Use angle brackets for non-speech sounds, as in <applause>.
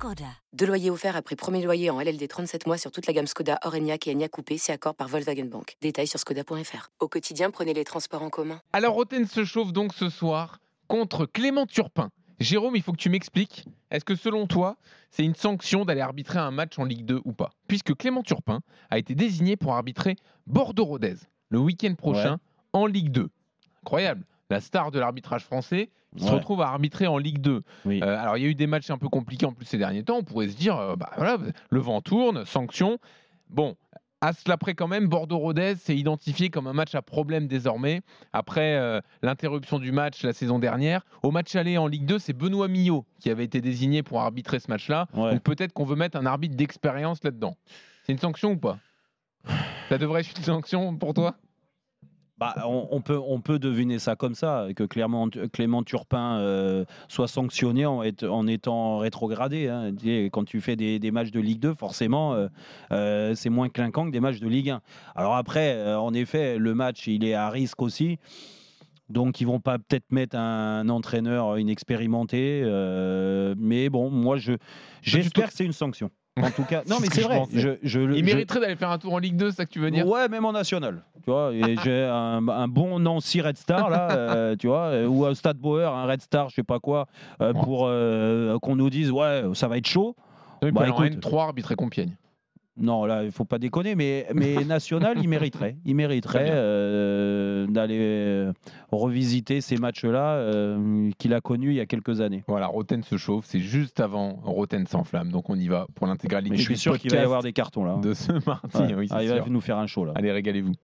Skoda. Deux loyers offerts après premier loyer en LLD 37 mois sur toute la gamme Skoda, Orenia et Enya Coupé, c'est accord par Volkswagen Bank. Détails sur skoda.fr. Au quotidien, prenez les transports en commun. Alors, Roten se chauffe donc ce soir contre Clément Turpin. Jérôme, il faut que tu m'expliques, est-ce que selon toi, c'est une sanction d'aller arbitrer un match en Ligue 2 ou pas? Puisque Clément Turpin a été désigné pour arbitrer Bordeaux-Rodez le week-end prochain en Ligue 2. Incroyable. La star de l'arbitrage français qui se retrouve à arbitrer en Ligue 2. Oui. Euh, alors, il y a eu des matchs un peu compliqués en plus ces derniers temps. On pourrait se dire, euh, bah voilà, le vent tourne, sanction. Bon, à cela près quand même, Bordeaux-Rodez s'est identifié comme un match à problème désormais. Après euh, l'interruption du match la saison dernière, au match aller en Ligue 2, c'est Benoît Millot qui avait été désigné pour arbitrer ce match-là. Ouais. Donc peut-être qu'on veut mettre un arbitre d'expérience là-dedans. C'est une sanction ou pas? Ça devrait être une sanction pour toi? Bah, on, on peut, on peut deviner ça comme ça, que Clément, Clément Turpin euh, soit sanctionné en, être- en étant rétrogradé. hein. Quand tu fais des, des matchs de Ligue 2, forcément, euh, euh, c'est moins clinquant que des matchs de Ligue 1. Alors après, euh, en effet, le match, il est à risque aussi. Donc, ils vont pas peut-être mettre un entraîneur inexpérimenté. euh, mais bon, moi, je, j'espère que c'est une sanction. En tout cas, non, C'est mais c'est vrai. Je, Il je- mériterait d'aller faire un tour en Ligue 2, c'est ça que tu veux dire? Ouais, même en national. Tu vois, et <laughs> j'ai un, un bon Nancy Red Star là, euh, tu vois, ou un Stade Bauer, un Red Star, je sais pas quoi, euh, pour euh, qu'on nous dise ouais, ça va être chaud. Il peut Bah, aller en écoute. N3 arbitrer Compiègne. Non, là, il faut pas déconner, mais, mais <laughs> national, il mériterait, il mériterait euh, d'aller revisiter ces matchs-là euh, qu'il a connus il y a quelques années. Voilà, Roten se chauffe, c'est juste avant Roten s'enflamme, donc on y va pour l'intégralité je suis sûr qu'il va y avoir des cartons là. de ce <laughs> mardi. Ouais. Oui, Ah, il va sûr. nous faire un show là. Allez, régalez-vous.